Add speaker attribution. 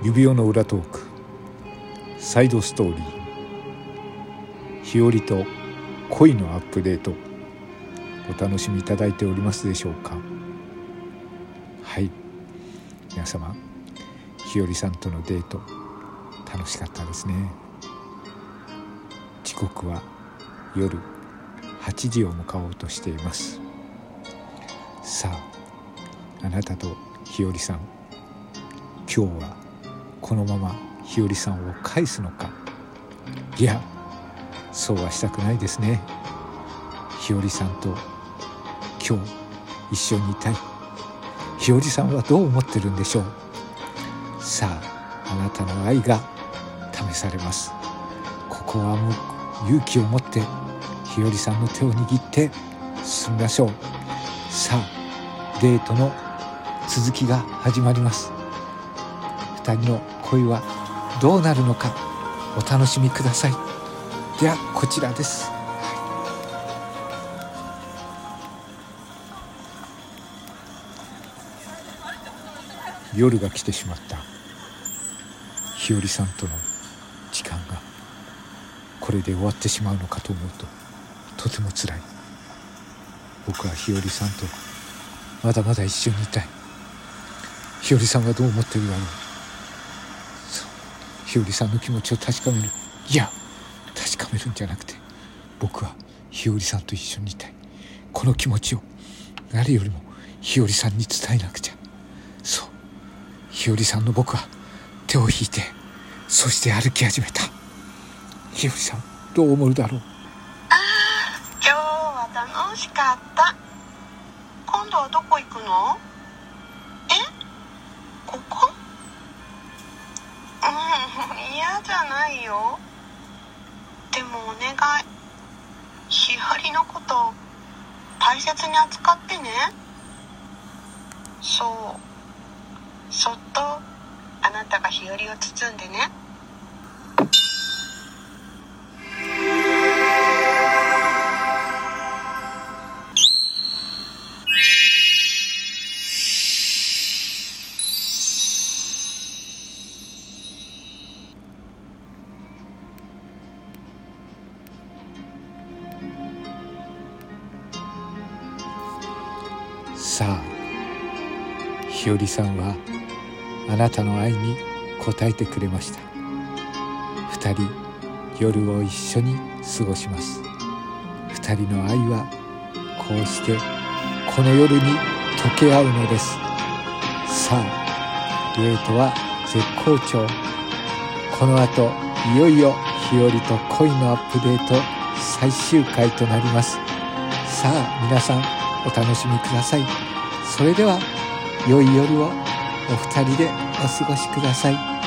Speaker 1: 指輪の裏トーク。サイドストーリー。日和と恋のアップデート。お楽しみいただいておりますでしょうか。はい。皆様日和さんとのデート楽しかったですね。時刻は夜8時を迎おうとしています。さああなたと日和さん今日はこのまま日和さんを返すのか。いやそうはしたくないですね。日和さんと今日一緒にいたい。日和さんはどう思ってるんでしょう。さああなたの愛が試されます。ここはもう勇気を持って日和さんの手を握って進みましょう。さあデートの続きが始まります。2人の恋はどうなるのかお楽しみください。ではこちらです。夜が来てしまった。日和さんとの時間がこれで終わってしまうのかと思うととても辛い。僕は日和さんとまだまだ一緒にいたい。日和さんはどう思ってるだろう。日和さんの気持ちを確かめる。いや確かめるんじゃなくて僕は日和さんと一緒にいたい。この気持ちを誰よりも日和さんに伝えなくちゃ。そう。日和さんの僕は手を引いてそして歩き始めた。日和さんどう思うだろう？
Speaker 2: ああ今日は楽しかった。今度はどこ行くの？え？ここ？ないよ。でもお願い。日和のこと大切に扱ってね。そう。そっとあなたが日和を包んでね。
Speaker 1: さあ日和さんはあなたの愛に応えてくれました。二人夜を一緒に過ごします。二人の愛はこうしてこの夜に溶け合うのです。さあデートは絶好調。この後いよいよ日和と恋のアップデート最終回となります。さあ皆さんお楽しみください。それでは良い夜をお二人でお過ごしください。